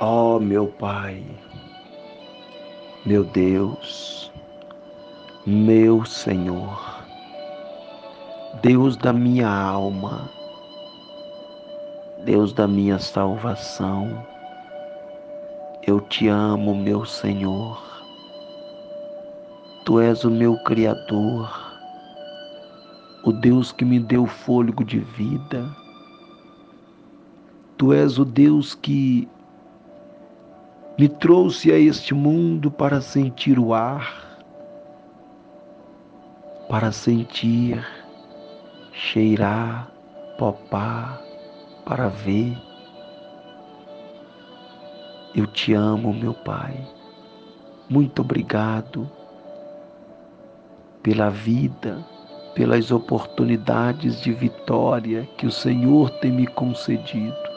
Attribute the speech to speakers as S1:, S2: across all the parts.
S1: Ó oh, meu Pai, meu Deus, meu Senhor, Deus da minha alma, Deus da minha salvação, eu te amo, meu Senhor. Tu és o meu Criador, o Deus que me deu fôlego de vida. Tu és o Deus que me trouxe a este mundo para sentir o ar, para sentir, cheirar, popar, para ver. Eu te amo, meu Pai. Muito obrigado pela vida, pelas oportunidades de vitória que o Senhor tem me concedido.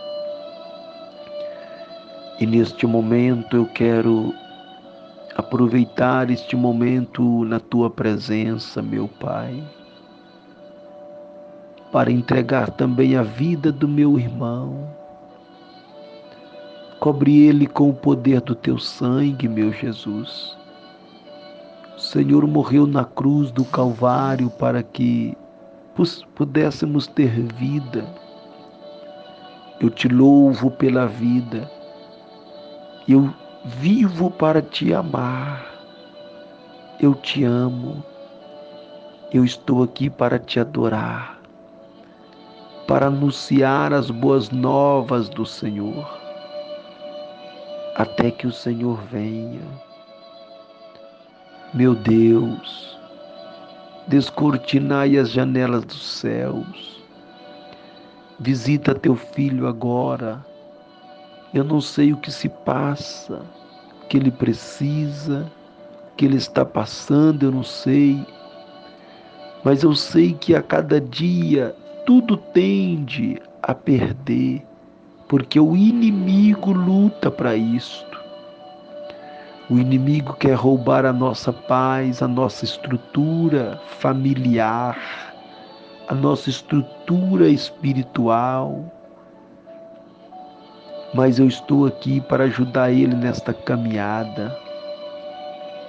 S1: E neste momento eu quero aproveitar este momento na tua presença, meu Pai, para entregar também a vida do meu irmão. Cobre ele com o poder do teu sangue, meu Jesus. O Senhor morreu na cruz do Calvário para que pudéssemos ter vida. Eu te louvo pela vida eu vivo para te amar. Eu te amo. Eu estou aqui para te adorar, para anunciar as boas novas do Senhor, até que o Senhor venha. Meu Deus, descortinai as janelas dos céus. Visita teu filho agora eu não sei o que se passa, que ele precisa, que ele está passando, eu não sei. Mas eu sei que a cada dia tudo tende a perder, porque o inimigo luta para isto. O inimigo quer roubar a nossa paz, a nossa estrutura familiar, a nossa estrutura espiritual mas eu estou aqui para ajudar ele nesta caminhada.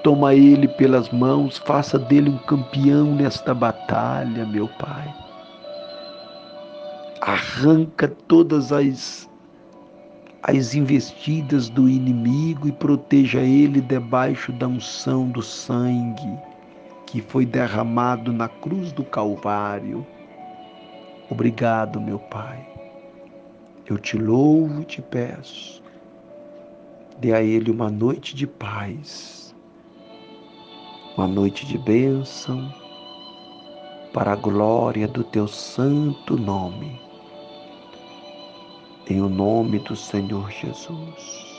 S1: Toma ele pelas mãos, faça dele um campeão nesta batalha, meu Pai. Arranca todas as as investidas do inimigo e proteja ele debaixo da unção do sangue que foi derramado na cruz do Calvário. Obrigado, meu Pai. Eu te louvo e te peço. Dê a Ele uma noite de paz, uma noite de bênção, para a glória do teu santo nome. Em o nome do Senhor Jesus.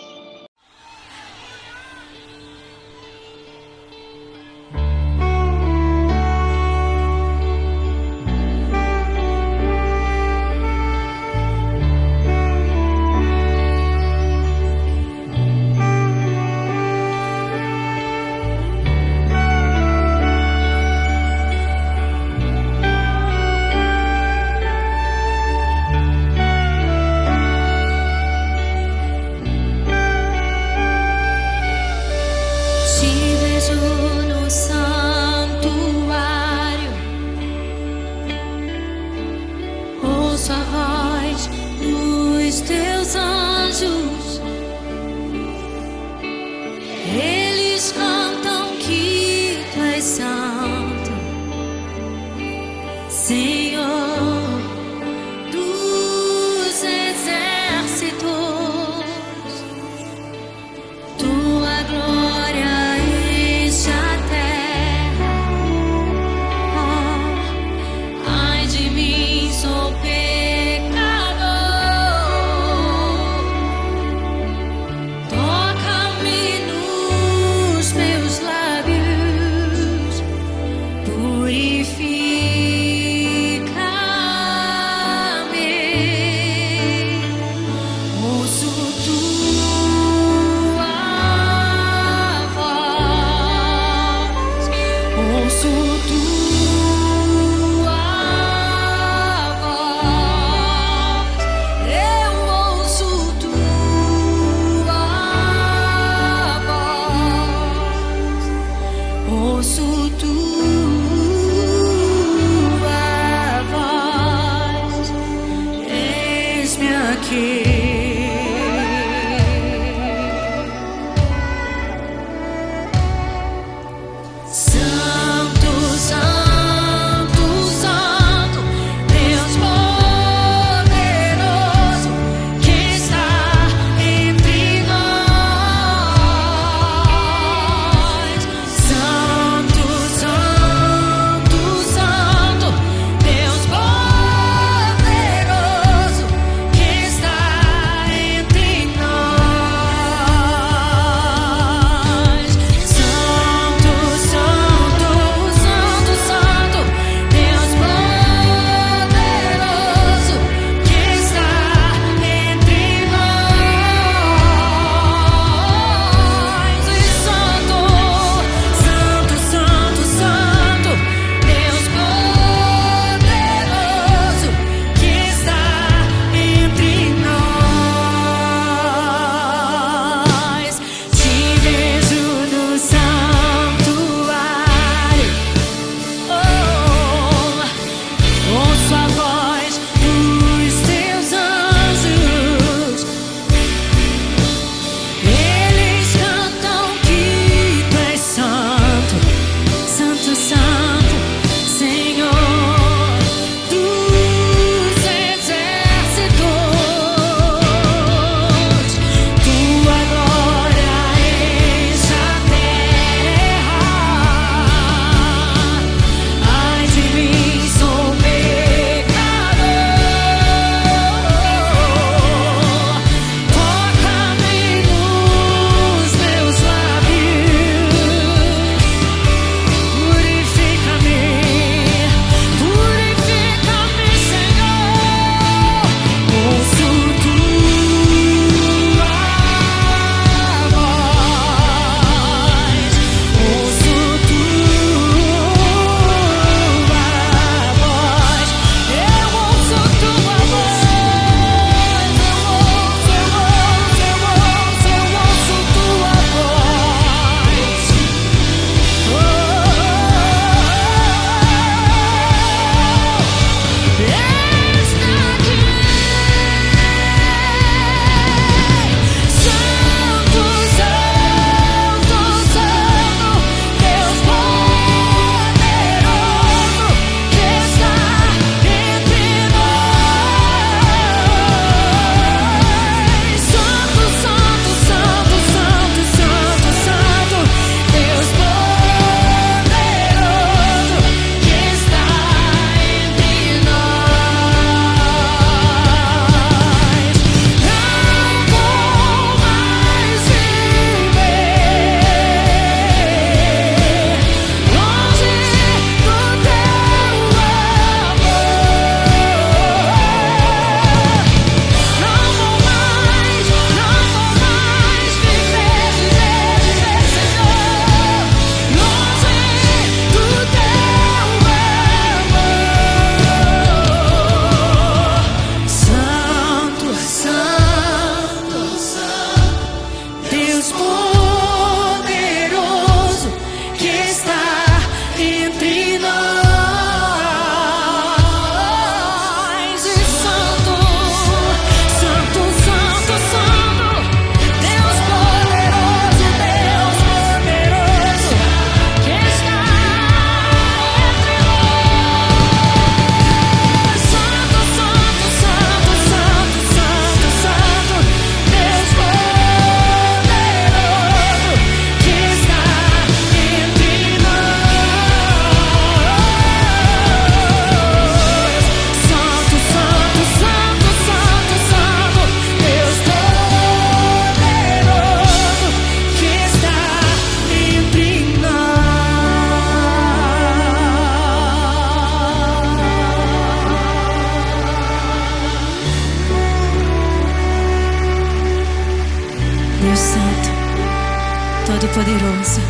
S2: poderosa,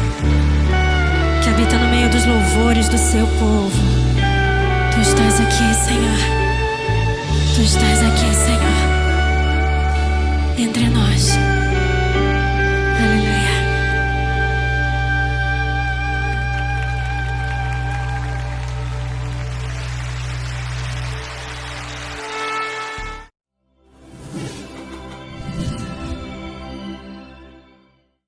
S2: que habita no meio dos louvores do seu povo. Tu estás aqui, Senhor. Tu estás aqui, Senhor.